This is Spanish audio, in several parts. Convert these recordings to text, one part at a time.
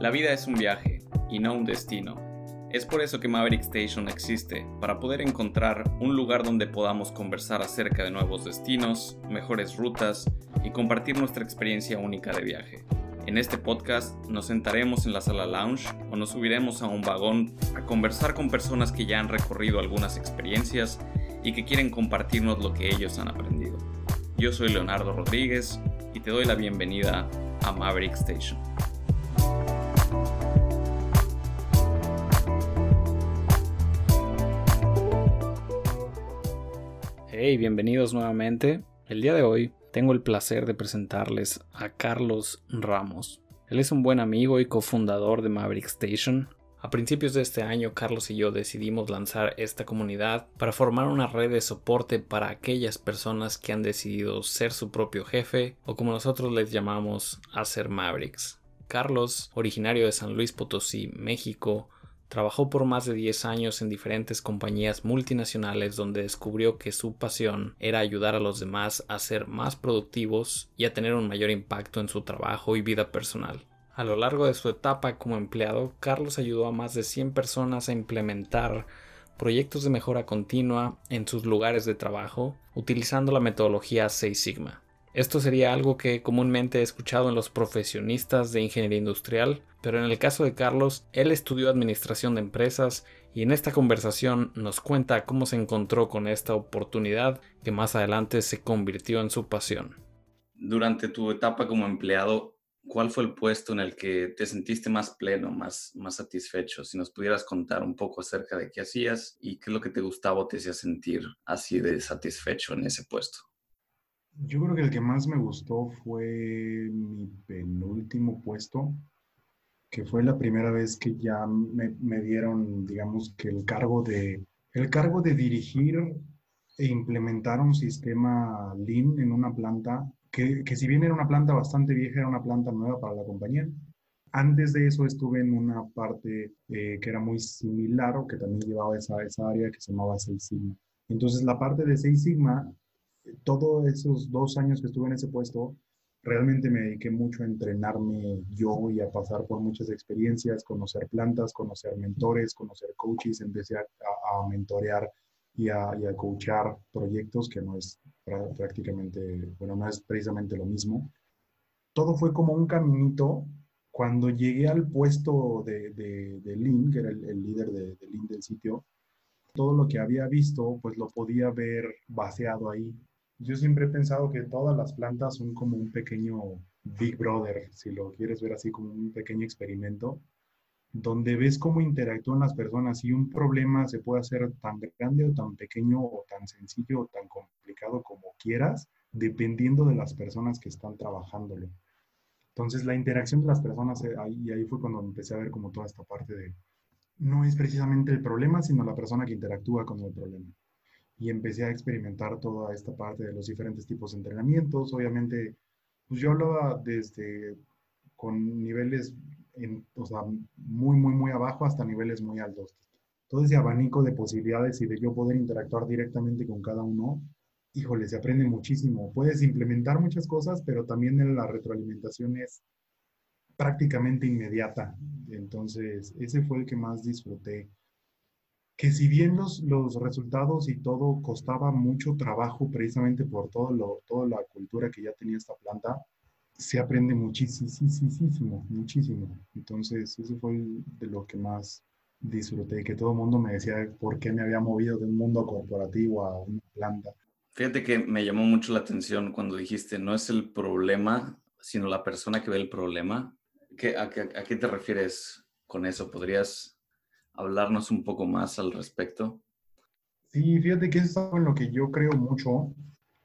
La vida es un viaje y no un destino. Es por eso que Maverick Station existe, para poder encontrar un lugar donde podamos conversar acerca de nuevos destinos, mejores rutas y compartir nuestra experiencia única de viaje. En este podcast nos sentaremos en la sala lounge o nos subiremos a un vagón a conversar con personas que ya han recorrido algunas experiencias y que quieren compartirnos lo que ellos han aprendido. Yo soy Leonardo Rodríguez y te doy la bienvenida a Maverick Station. Hey, bienvenidos nuevamente. El día de hoy tengo el placer de presentarles a Carlos Ramos. Él es un buen amigo y cofundador de Maverick Station. A principios de este año, Carlos y yo decidimos lanzar esta comunidad para formar una red de soporte para aquellas personas que han decidido ser su propio jefe o como nosotros les llamamos, hacer Mavericks. Carlos, originario de San Luis Potosí, México, Trabajó por más de 10 años en diferentes compañías multinacionales donde descubrió que su pasión era ayudar a los demás a ser más productivos y a tener un mayor impacto en su trabajo y vida personal. A lo largo de su etapa como empleado, Carlos ayudó a más de 100 personas a implementar proyectos de mejora continua en sus lugares de trabajo utilizando la metodología Seis Sigma. Esto sería algo que comúnmente he escuchado en los profesionistas de ingeniería industrial, pero en el caso de Carlos, él estudió administración de empresas y en esta conversación nos cuenta cómo se encontró con esta oportunidad que más adelante se convirtió en su pasión. Durante tu etapa como empleado, ¿cuál fue el puesto en el que te sentiste más pleno, más, más satisfecho? Si nos pudieras contar un poco acerca de qué hacías y qué es lo que te gustaba o te hacía sentir así de satisfecho en ese puesto. Yo creo que el que más me gustó fue mi penúltimo puesto, que fue la primera vez que ya me, dieron, digamos, que el cargo de, el cargo de dirigir e implementar un sistema Lean en una planta, que, que si bien era una planta bastante vieja, era una planta nueva para la compañía. Antes de eso estuve en una parte eh, que era muy similar o que también llevaba esa, esa área que se llamaba Seis Sigma. Entonces la parte de Seis Sigma todos esos dos años que estuve en ese puesto, realmente me dediqué mucho a entrenarme yo y a pasar por muchas experiencias, conocer plantas, conocer mentores, conocer coaches, empecé a, a, mentorear y a, y a coachar proyectos que no es prácticamente, bueno, no es precisamente lo mismo. Todo fue como un caminito. Cuando llegué al puesto de, de, de Lean, que era el, líder de, de Lean del sitio, todo lo que había visto, pues lo podía ver vaciado ahí. Yo siempre he pensado que todas las plantas son como un pequeño Big Brother, si lo quieres ver así como un pequeño experimento, donde ves cómo interactúan las personas y un problema se puede hacer tan grande o tan pequeño o tan sencillo o tan complicado como quieras, dependiendo de las personas que están trabajándolo. Entonces la interacción de las personas, eh, ahí, ahí fue cuando empecé a ver como toda esta parte de, no es precisamente el problema, sino la persona que interactúa con el problema y empecé a experimentar toda esta parte de los diferentes tipos de entrenamientos. Obviamente, pues yo hablaba desde con niveles, o sea, muy, muy, muy abajo hasta niveles muy altos. Todo ese abanico de posibilidades y de yo poder interactuar directamente con cada uno, híjole, se aprende muchísimo. Puedes implementar muchas cosas, pero también la retroalimentación es prácticamente inmediata. Entonces, ese fue el que más disfruté que si bien los, los resultados y todo costaba mucho trabajo precisamente por todo lo, toda la cultura que ya tenía esta planta, se aprende muchísimo, muchísimo. Entonces, eso fue de lo que más disfruté, que todo el mundo me decía por qué me había movido de un mundo corporativo a una planta. Fíjate que me llamó mucho la atención cuando dijiste, no es el problema, sino la persona que ve el problema. ¿Qué, a, a, qué te refieres con eso? ¿Podrías hablarnos un poco más al respecto? Sí, fíjate que es algo en lo que yo creo mucho.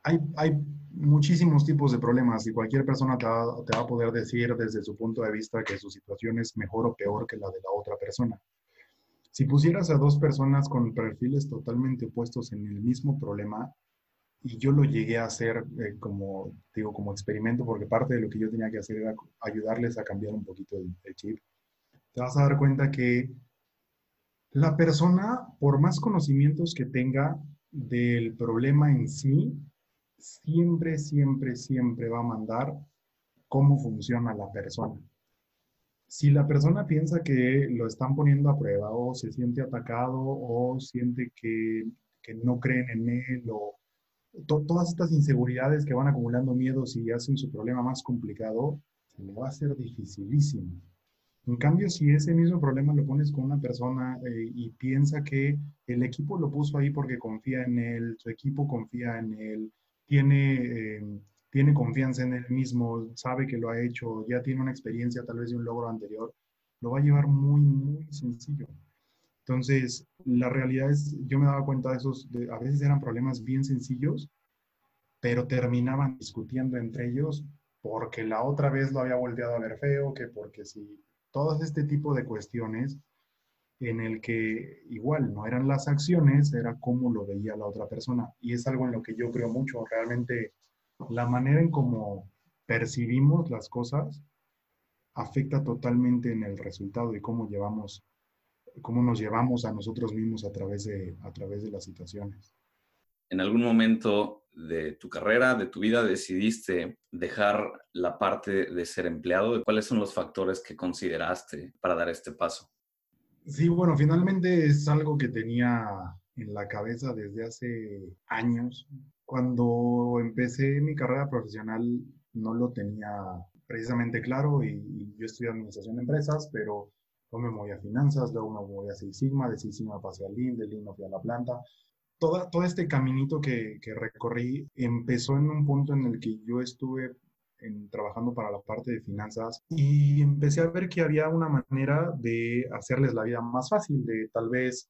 Hay, hay muchísimos tipos de problemas y cualquier persona te va, te va, a poder decir desde su punto de vista que su situación es mejor o peor que la de la otra persona. Si pusieras a dos personas con perfiles totalmente opuestos en el mismo problema, y yo lo llegué a hacer eh, como, digo, como experimento, porque parte de lo que yo tenía que hacer era ayudarles a cambiar un poquito el chip, te vas a dar cuenta que la persona, por más conocimientos que tenga del problema en sí, siempre, siempre, siempre va a mandar cómo funciona la persona. Si la persona piensa que lo están poniendo a prueba o se siente atacado o siente que, que no creen en él o todas estas inseguridades que van acumulando miedos y hacen su problema más complicado, se le va a hacer dificilísimo. En cambio, si ese mismo problema lo pones con una persona eh, y piensa que el equipo lo puso ahí porque confía en él, su equipo confía en él, tiene, eh, tiene confianza en él mismo, sabe que lo ha hecho, ya tiene una experiencia tal vez de un logro anterior, lo va a llevar muy, muy sencillo. Entonces, la realidad es, yo me daba cuenta de esos, a veces eran problemas bien sencillos, pero terminaban discutiendo entre ellos porque la otra vez lo había volteado a ver feo, que porque si todo este tipo de cuestiones en el que igual no eran las acciones, era cómo lo veía la otra persona. Y es algo en lo que yo creo mucho, realmente la manera en cómo percibimos las cosas afecta totalmente en el resultado y cómo llevamos cómo nos llevamos a nosotros mismos a través de, a través de las situaciones. ¿En algún momento de tu carrera, de tu vida, decidiste dejar la parte de ser empleado? ¿Cuáles son los factores que consideraste para dar este paso? Sí, bueno, finalmente es algo que tenía en la cabeza desde hace años. Cuando empecé mi carrera profesional no lo tenía precisamente claro y, yo estudié administración de empresas, pero me moví a finanzas, luego me moví a Six Sigma, de Six Sigma pasé al Lean, de Lean me fui a la planta. Todo, todo este caminito que, que, recorrí empezó en un punto en el que yo estuve trabajando para la parte de finanzas y empecé a ver que había una manera de hacerles la vida más fácil, de tal vez,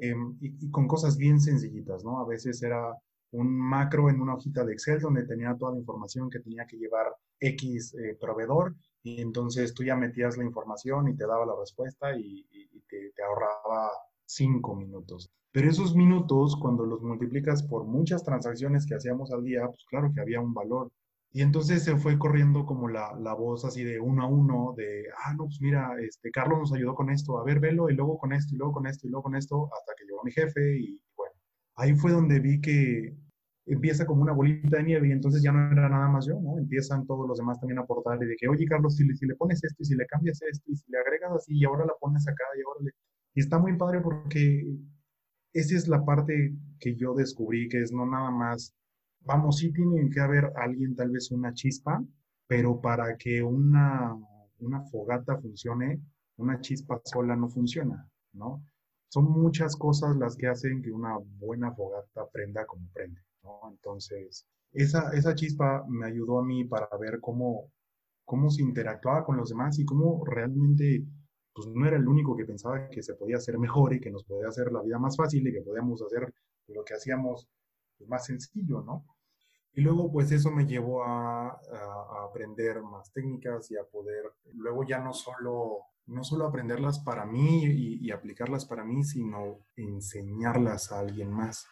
em, y, y, con cosas bien sencillitas, ¿no? A veces era un macro en una hojita de Excel donde tenía toda la información que tenía que llevar X eh, proveedor y entonces tú ya metías la información y te daba la respuesta y, te, te, ahorraba cinco minutos. Pero esos minutos, cuando los multiplicas por muchas transacciones que hacíamos al día, pues claro que había un valor. Y entonces se fue corriendo como la, la, voz así de uno a uno, de, ah, no, pues mira, este, Carlos nos ayudó con esto, a ver, velo, y luego con esto, y luego con esto, y luego con esto, hasta que llegó mi jefe, y bueno, ahí fue donde vi que empieza como una bolita de nieve y entonces ya no era nada más yo, ¿no? Empiezan todos los demás también a aportar y de que, oye, Carlos, si le, si le pones esto y si le cambias esto y si le agregas así y ahora la pones acá y ahora le... Y está muy padre porque esa es la parte que yo descubrí, que es no nada más, vamos, sí tiene que haber alguien, tal vez una chispa, pero para que una, una fogata funcione, una chispa sola no funciona, ¿no? Son muchas cosas las que hacen que una buena fogata prenda como prende. Entonces, esa, esa chispa me ayudó a mí para ver cómo, cómo se interactuaba con los demás y cómo realmente pues no era el único que pensaba que se podía hacer mejor y que nos podía hacer la vida más fácil y que podíamos hacer lo que hacíamos pues, más sencillo, ¿no? Y luego pues eso me llevó a, aprender más técnicas y a poder luego ya no solo, no solo aprenderlas para mí y, aplicarlas para mí, sino enseñarlas a alguien más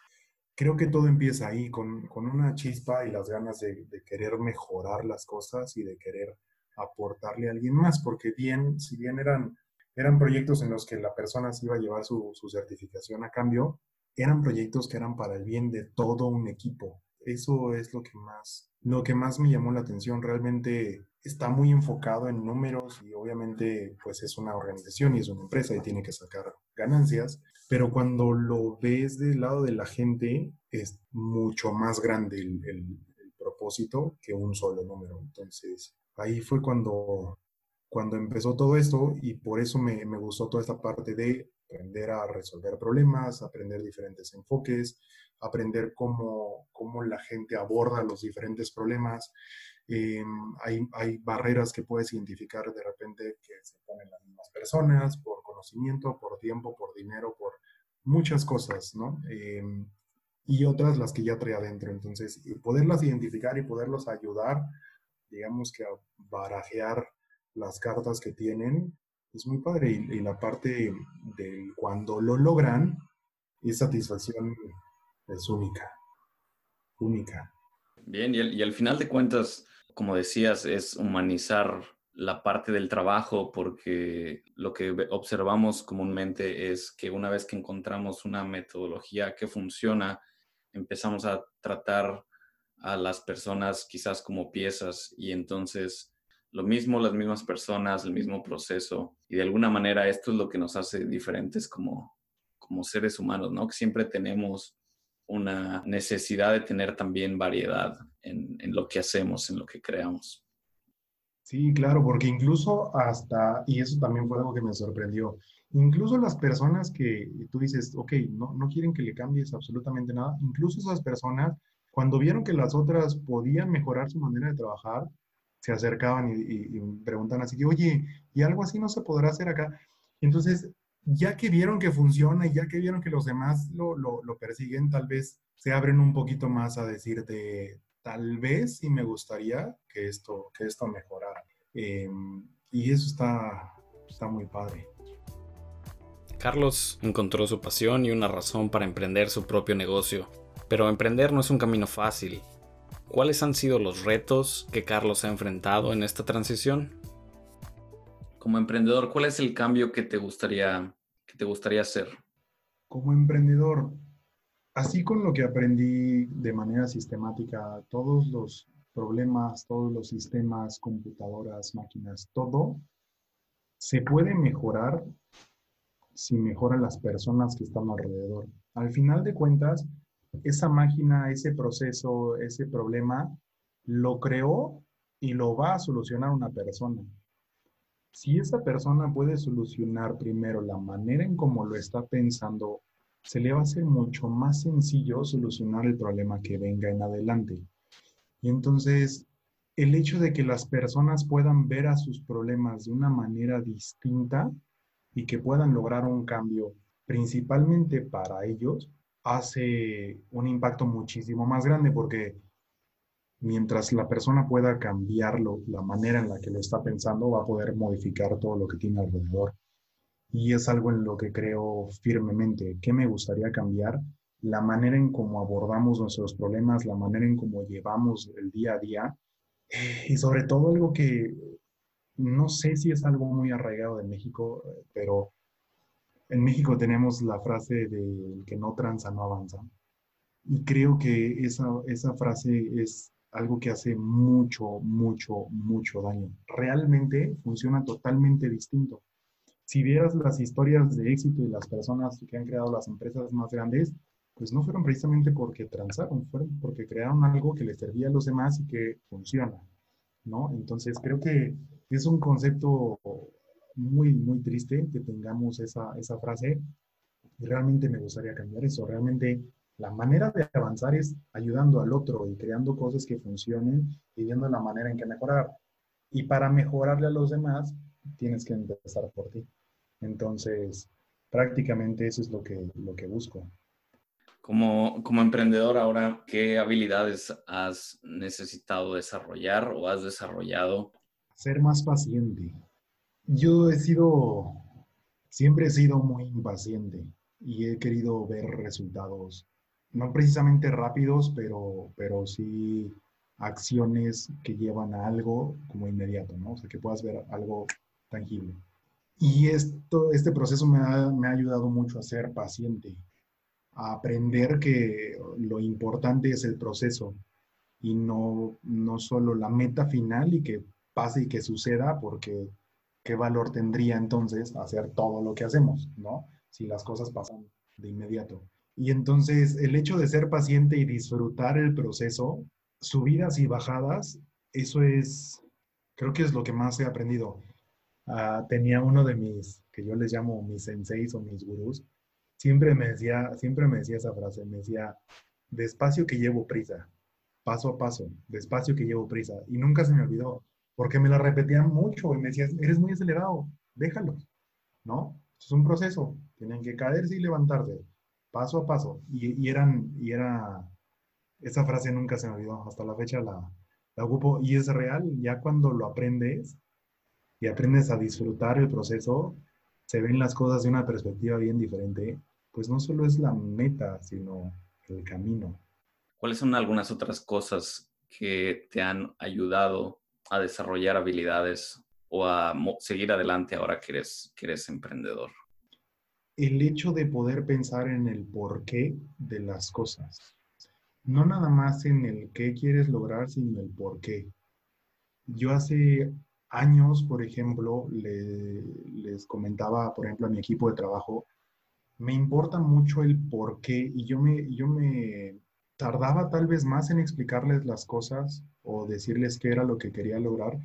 creo que todo empieza ahí, con, con una chispa y las ganas de, querer mejorar las cosas y de querer aportarle a alguien más, porque bien, si bien eran, eran proyectos en los que la persona se iba a llevar su, su certificación a cambio, eran proyectos que eran para el bien de todo un equipo. Eso es lo que más, lo que más me llamó la atención. Realmente está muy enfocado en números y obviamente pues es una organización y es una empresa y tiene que sacar ganancias, pero cuando lo ves del lado de la gente es mucho más grande el, el, propósito que un solo número. Entonces ahí fue cuando, cuando empezó todo esto y por eso me, me gustó toda esta parte de aprender a resolver problemas, aprender diferentes enfoques, aprender cómo, cómo la gente aborda los diferentes problemas. Eh, hay, hay, barreras que puedes identificar de repente que se ponen las mismas personas por conocimiento, por tiempo, por dinero, por muchas cosas, ¿no? Eh, y otras las que ya trae adentro. Entonces, poderlas identificar y poderlos ayudar, digamos que a barajear las cartas que tienen, es muy padre. Y, la parte de cuando lo logran, es satisfacción es única, única. Bien, y, el, y al final de cuentas, como decías, es humanizar la parte del trabajo porque lo que observamos comúnmente es que una vez que encontramos una metodología que funciona, empezamos a tratar a las personas quizás como piezas y entonces lo mismo, las mismas personas, el mismo proceso. Y de alguna manera esto es lo que nos hace diferentes como, como seres humanos, ¿no? Que siempre tenemos una necesidad de tener también variedad en, en lo que hacemos, en lo que creamos. Sí, claro, porque incluso hasta, y eso también fue algo que me sorprendió, incluso las personas que tú dices, ok, no, no quieren que le cambies absolutamente nada, incluso esas personas, cuando vieron que las otras podían mejorar su manera de trabajar, se acercaban y, y, preguntan así oye, ¿y algo así no se podrá hacer acá? Entonces, ya que vieron que funciona y ya que vieron que los demás lo, lo, persiguen, tal vez se abren un poquito más a decirte, tal vez sí me gustaría que esto, que esto mejorara. Em, y eso está, está muy padre. Carlos encontró su pasión y una razón para emprender su propio negocio. Pero emprender no es un camino fácil. ¿Cuáles han sido los retos que Carlos ha enfrentado en esta transición? Como emprendedor, ¿cuál es el cambio que te gustaría, que te gustaría hacer? Como emprendedor, así con lo que aprendí de manera sistemática, todos los problemas, todos los sistemas, computadoras, máquinas, todo se puede mejorar si mejoran las personas que están alrededor. Al final de cuentas, esa máquina, ese proceso, ese problema, lo creó y lo va a solucionar una persona. Si esa persona puede solucionar primero la manera en cómo lo está pensando, se le va a hacer mucho más sencillo solucionar el problema que venga en adelante. Y entonces, el hecho de que las personas puedan ver a sus problemas de una manera distinta y que puedan lograr un cambio principalmente para ellos, hace un impacto muchísimo más grande porque mientras la persona pueda cambiarlo, la manera en la que lo está pensando, va a poder modificar todo lo que tiene alrededor. Y es algo en lo que creo firmemente. ¿Qué me gustaría cambiar? La manera en cómo abordamos nuestros problemas, la manera en cómo llevamos el día a día. Y sobre todo algo que no sé si es algo muy arraigado de México, pero en México tenemos la frase de que no tranza, no avanza. Y creo que esa, esa frase es algo que hace mucho, mucho, mucho daño. Realmente funciona totalmente distinto. Si vieras las historias de éxito de las personas que han creado las empresas más grandes, pues no fueron precisamente porque transaron, fueron porque crearon algo que les servía a los demás y que funciona, ¿no? Entonces creo que es un concepto muy, muy triste que tengamos esa, esa frase y realmente me gustaría cambiar eso. Realmente la manera de avanzar es ayudando al otro y creando cosas que funcionen y viendo la manera en que mejorar. Y para mejorarle a los demás, tienes que empezar por ti. Entonces, prácticamente eso es lo que, lo que busco. Como, como emprendedor ahora, ¿qué habilidades has necesitado desarrollar o has desarrollado? Ser más paciente. Yo he sido, siempre he sido muy impaciente y he querido ver resultados, no precisamente rápidos, pero, pero sí acciones que llevan a algo como inmediato, ¿no? O sea, que puedas ver algo tangible. Y esto, este proceso me ha, me ha ayudado mucho a ser paciente, a aprender que lo importante es el proceso y no, no solo la meta final y que pase y que suceda porque ¿qué valor tendría entonces hacer todo lo que hacemos, ¿no? Si las cosas pasan de inmediato. Y entonces el hecho de ser paciente y disfrutar el proceso, subidas y bajadas, eso es, creo que es lo que más he aprendido. Ah, tenía uno de mis, que yo les llamo mis senseis o mis gurús, siempre me decía, siempre me decía esa frase, me decía, despacio que llevo prisa, paso a paso, despacio que llevo prisa. Y nunca se me olvidó porque me la repetían mucho y me decían, eres muy acelerado, déjalo, ¿no? Es un proceso, tienen que caerse y levantarse, paso a paso. Y, eran, y era, esa frase nunca se me olvidó, hasta la fecha la, la ocupo y es real, ya cuando lo aprendes y aprendes a disfrutar el proceso, se ven las cosas de una perspectiva bien diferente, pues no solo es la meta, sino el camino. ¿Cuáles son algunas otras cosas que te han ayudado a desarrollar habilidades o a seguir adelante ahora que eres, que eres emprendedor? El hecho de poder pensar en el porqué de las cosas. No nada más en el qué quieres lograr, sino el por qué. Yo hace años, por ejemplo, les comentaba, por ejemplo, a mi equipo de trabajo, me importa mucho el por qué y yo me, yo me tardaba tal vez más en explicarles las cosas o decirles qué era lo que quería lograr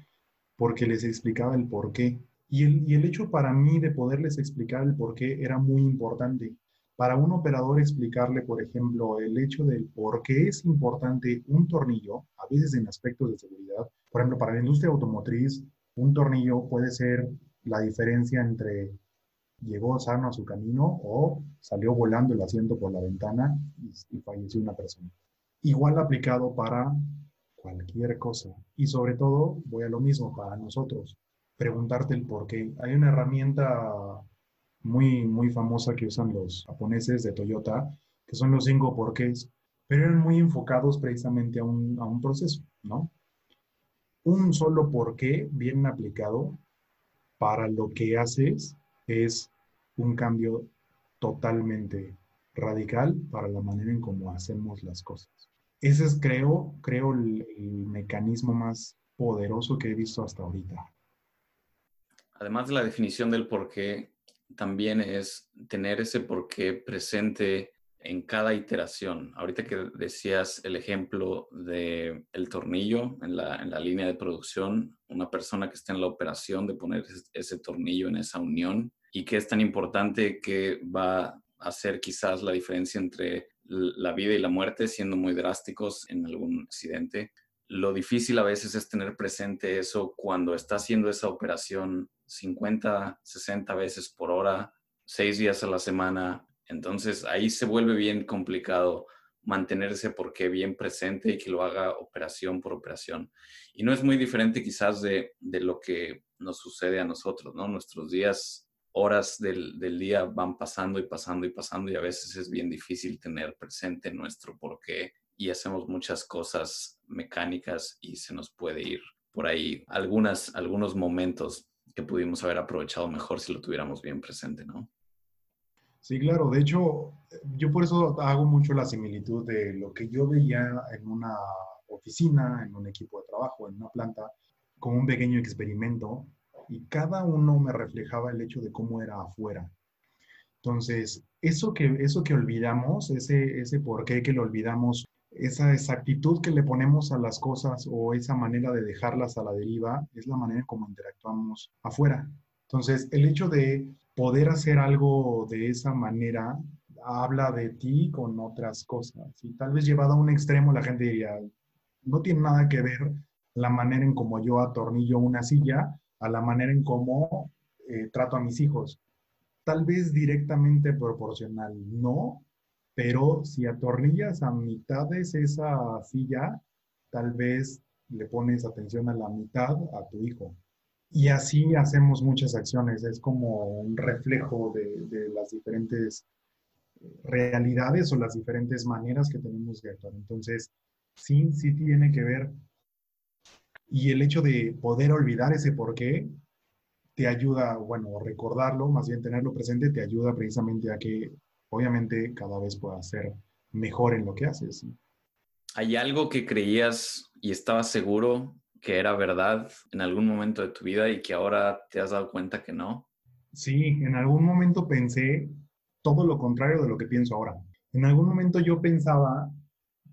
porque les explicaba el por qué. Y el, y el hecho para mí de poderles explicar el por qué era muy importante. Para un operador explicarle, por ejemplo, el hecho del por qué es importante un tornillo, a veces en aspectos de seguridad, por ejemplo, para la industria automotriz, un tornillo puede ser la diferencia entre llegó sano a su camino o salió volando el asiento por la ventana y, falleció una persona. Igual aplicado para cualquier cosa. Y sobre todo, voy a lo mismo para nosotros, preguntarte el por qué. Hay una herramienta muy, muy famosa que usan los japoneses de Toyota, que son los cinco porqués, pero eran muy enfocados precisamente a un, a un proceso, ¿no? un solo porqué bien aplicado para lo que haces es un cambio totalmente radical para la manera en cómo hacemos las cosas. Ese es, creo, creo el, mecanismo más poderoso que he visto hasta ahorita. Además de la definición del porqué, también es tener ese porqué presente en cada iteración. Ahorita que decías el ejemplo de el tornillo en la, en la, línea de producción, una persona que está en la operación de poner ese, tornillo en esa unión y que es tan importante que va a hacer quizás la diferencia entre la vida y la muerte, siendo muy drásticos en algún accidente. Lo difícil a veces es tener presente eso cuando está haciendo esa operación 50, 60 veces por hora, seis días a la semana, entonces ahí se vuelve bien complicado mantenerse porque bien presente y que lo haga operación por operación. Y no es muy diferente quizás de, lo que nos sucede a nosotros, ¿no? Nuestros días, horas del, del, día van pasando y pasando y pasando y a veces es bien difícil tener presente nuestro porqué y hacemos muchas cosas mecánicas y se nos puede ir por ahí algunas, algunos momentos que pudimos haber aprovechado mejor si lo tuviéramos bien presente, ¿no? Sí, claro. De hecho, yo por eso hago mucho la similitud de lo que yo veía en una oficina, en un equipo de trabajo, en una planta, como un pequeño experimento y cada uno me reflejaba el hecho de cómo era afuera. Entonces, eso que, eso que olvidamos, ese, ese por qué que lo olvidamos, esa exactitud que le ponemos a las cosas o esa manera de dejarlas a la deriva, es la manera en cómo interactuamos afuera. Entonces, el hecho de poder hacer algo de esa manera habla de ti con otras cosas. Y tal vez llevado a un extremo, la gente diría, no tiene nada que ver la manera en cómo yo atornillo una silla a la manera en cómo eh, trato a mis hijos. Tal vez directamente proporcional, no, pero si atornillas a mitades esa silla, tal vez le pones atención a la mitad a tu hijo. Y así hacemos muchas acciones, es como un reflejo de, las diferentes realidades o las diferentes maneras que tenemos de actuar. Entonces, sí, sí tiene que ver. Y el hecho de poder olvidar ese por qué te ayuda, bueno, recordarlo, más bien tenerlo presente, te ayuda precisamente a que obviamente cada vez puedas ser mejor en lo que haces. ¿Hay algo que creías y estabas seguro que era verdad en algún momento de tu vida y que ahora te has dado cuenta que no? Sí, en algún momento pensé todo lo contrario de lo que pienso ahora. En algún momento yo pensaba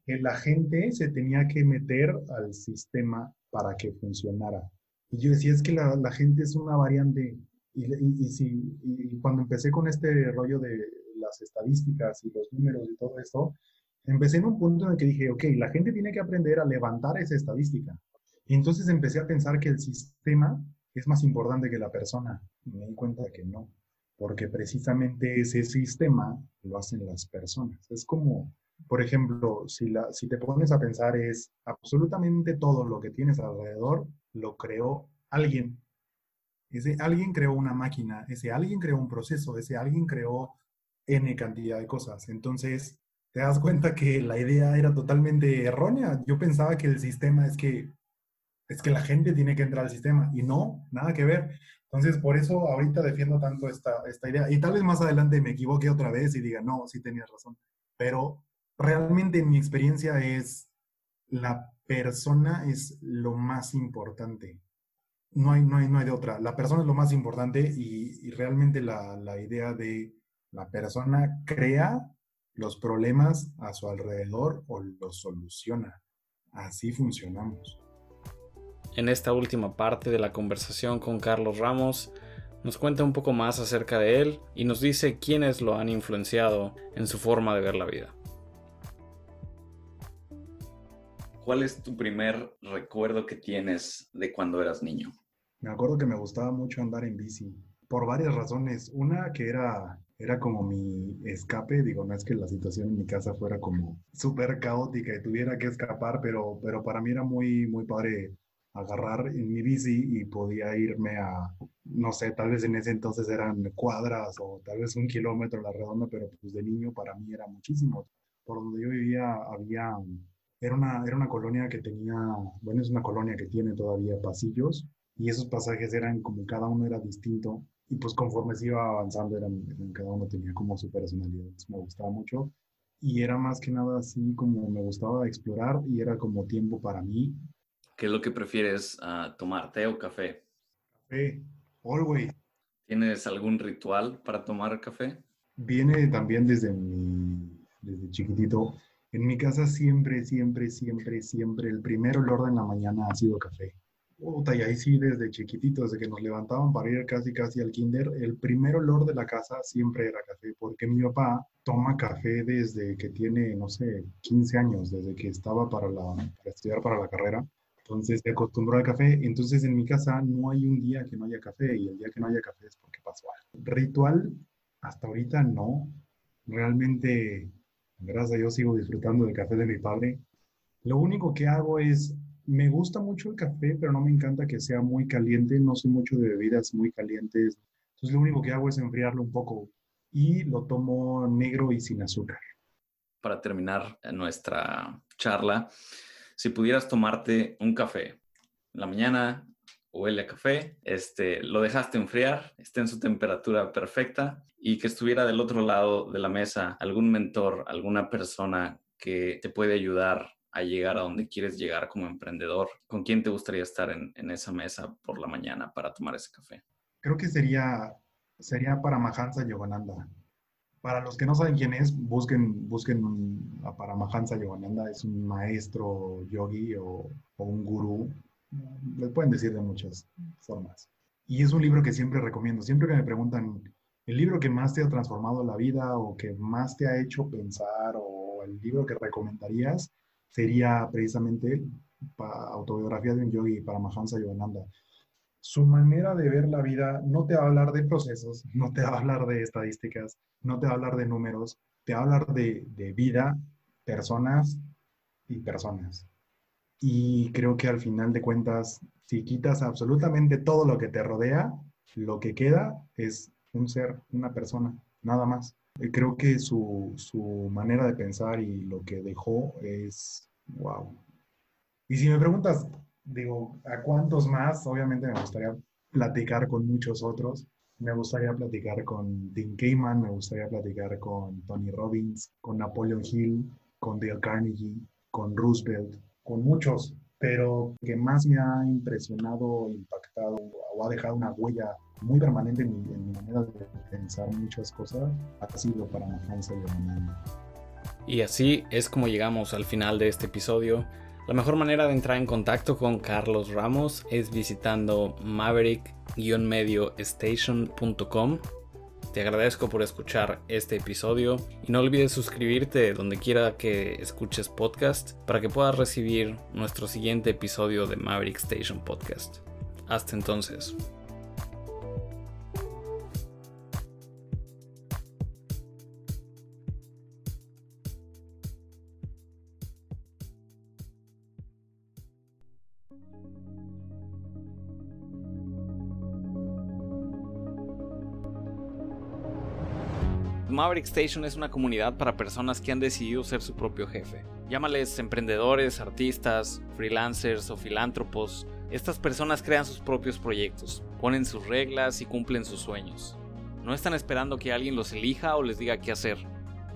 que la gente se tenía que meter al sistema para que funcionara. Y yo decía, es que la, la gente es una variante. Y, y, si, y cuando empecé con este rollo de las estadísticas y los números y todo esto, empecé en un punto en el que dije, ok, la gente tiene que aprender a levantar esa estadística. Entonces empecé a pensar que el sistema es más importante que la persona. Y me di cuenta que no, porque precisamente ese sistema lo hacen las personas. Es como, por ejemplo, si, la, si te pones a pensar es absolutamente todo lo que tienes alrededor lo creó alguien. Ese alguien creó una máquina, ese alguien creó un proceso, ese alguien creó N cantidad de cosas. Entonces, te das cuenta que la idea era totalmente errónea. Yo pensaba que el sistema es que es que la gente tiene que entrar al sistema y no, nada que ver. Entonces, por eso ahorita defiendo tanto esta, esta idea. Y tal vez más adelante me equivoque otra vez y diga, no, sí tenías razón. Pero realmente en mi experiencia es, la persona es lo más importante. no hay, no hay, no hay de otra. La persona es lo más importante y, realmente la, la, idea de la persona crea los problemas a su alrededor o los soluciona. Así funcionamos. En esta última parte de la conversación con Carlos Ramos, nos cuenta un poco más acerca de él y nos dice quiénes lo han influenciado en su forma de ver la vida. ¿Cuál es tu primer recuerdo que tienes de cuando eras niño? Me acuerdo que me gustaba mucho andar en bici, por varias razones. Una que era, era como mi escape, digo, no es que la situación en mi casa fuera como súper caótica y tuviera que escapar, pero, pero para mí era muy, muy padre agarrar en mi bici y podía irme a, no sé, tal vez en ese entonces eran cuadras o tal vez un kilómetro la redonda, pero pues de niño para mí era muchísimo. Por donde yo vivía había era una, era una colonia que tenía, bueno, es una colonia que tiene todavía pasillos y esos pasajes eran como cada uno era distinto y pues conforme se iba avanzando eran, cada uno tenía como su personalidad, me gustaba mucho y era más que nada así como me gustaba explorar y era como tiempo para mí. ¿Qué es lo que prefieres uh, tomar, té o café? Café, always. ¿Tienes algún ritual para tomar café? Viene también desde mi, desde chiquitito en mi casa siempre, siempre, siempre, siempre el primer olor de la mañana ha sido café. Puta, y ahí sí, desde chiquitito, desde que nos levantaban para ir casi, casi al kinder, el primer olor de la casa siempre era café, porque mi papá toma café desde que tiene, no sé, 15 años, desde que estaba para, la, para estudiar para la carrera. Entonces se acostumbró al café. Entonces en mi casa no hay un día que no haya café y el día que no haya café es porque pasó algo. Ritual, hasta ahorita no. Realmente Gracias a Dios sigo disfrutando del café de mi padre. Lo único que hago es, me gusta mucho el café, pero no me encanta que sea muy caliente. No soy mucho de bebidas muy calientes. Entonces lo único que hago es enfriarlo un poco y lo tomo negro y sin azúcar. Para terminar nuestra charla, si pudieras tomarte un café en la mañana, huele a café, este, lo dejaste enfriar, esté en su temperatura perfecta y que estuviera del otro lado de la mesa algún mentor, alguna persona que te puede ayudar a llegar a donde quieres llegar como emprendedor, ¿con quién te gustaría estar en, esa mesa por la mañana para tomar ese café? Creo que sería, sería Paramahansa Yogananda. Para los que no saben quién es, busquen, busquen a Paramahansa Yogananda. Es un maestro yogi o, o un gurú le pueden decir de muchas formas. Y es un libro que siempre recomiendo. Siempre que me preguntan, el libro que más te ha transformado la vida o que más te ha hecho pensar o el libro que recomendarías sería precisamente Autobiografía de un yogi para Mahansa Yogananda. Su manera de ver la vida no te va a hablar de procesos, no te va a hablar de estadísticas, no te va a hablar de números, te va a hablar de, de vida, personas y personas. Y creo que al final de cuentas, si quitas absolutamente todo lo que te rodea, lo que queda es un ser, una persona, nada más. Creo que su, su manera de pensar y lo que dejó es wow. Y si me preguntas, digo, ¿a cuántos más? Obviamente me gustaría platicar con muchos otros. Me gustaría platicar con Tim Cayman, me gustaría platicar con Tony Robbins, con Napoleon Hill, con Dale Carnegie, con Roosevelt, con muchos, pero que más me ha impresionado, impactado o ha dejado una huella muy permanente en mi, manera de pensar muchas cosas, ha sido para Mahansa Yogananda. Y así es como llegamos al final de este episodio. La mejor manera de entrar en contacto con Carlos Ramos es visitando maverick-mediostation.com te agradezco por escuchar este episodio y no olvides suscribirte donde quiera que escuches podcast para que puedas recibir nuestro siguiente episodio de Maverick Station Podcast. Hasta entonces. Station es una comunidad para personas que han decidido ser su propio jefe. Llámales emprendedores, artistas, freelancers o filántropos. Estas personas crean sus propios proyectos, ponen sus reglas y cumplen sus sueños. No están esperando que alguien los elija o les diga qué hacer.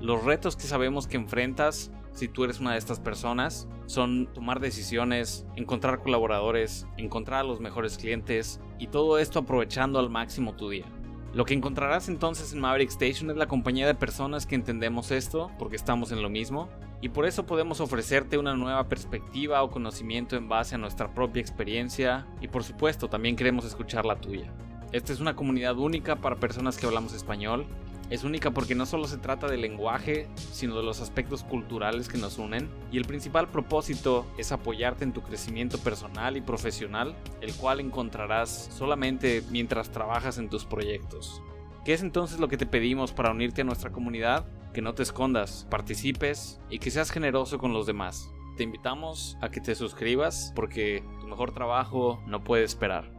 Los retos que sabemos que enfrentas si tú eres una de estas personas, son tomar decisiones, encontrar colaboradores, encontrar a los mejores clientes y todo esto aprovechando al máximo tu día. Lo que encontrarás entonces en Maverick Station es la compañía de personas que entendemos esto, porque estamos en lo mismo, y por eso podemos ofrecerte una nueva perspectiva o conocimiento en base a nuestra propia experiencia, y por supuesto también queremos escuchar la tuya. Esta es una comunidad única para personas que hablamos español. Es única porque no solo se trata del lenguaje, sino de los aspectos culturales que nos unen. Y el principal propósito es apoyarte en tu crecimiento personal y profesional, el cual encontrarás solamente mientras trabajas en tus proyectos. ¿Qué es entonces lo que te pedimos para unirte a nuestra comunidad? Que no te escondas, participes y que seas generoso con los demás. Te invitamos a que te suscribas porque tu mejor trabajo no puede esperar.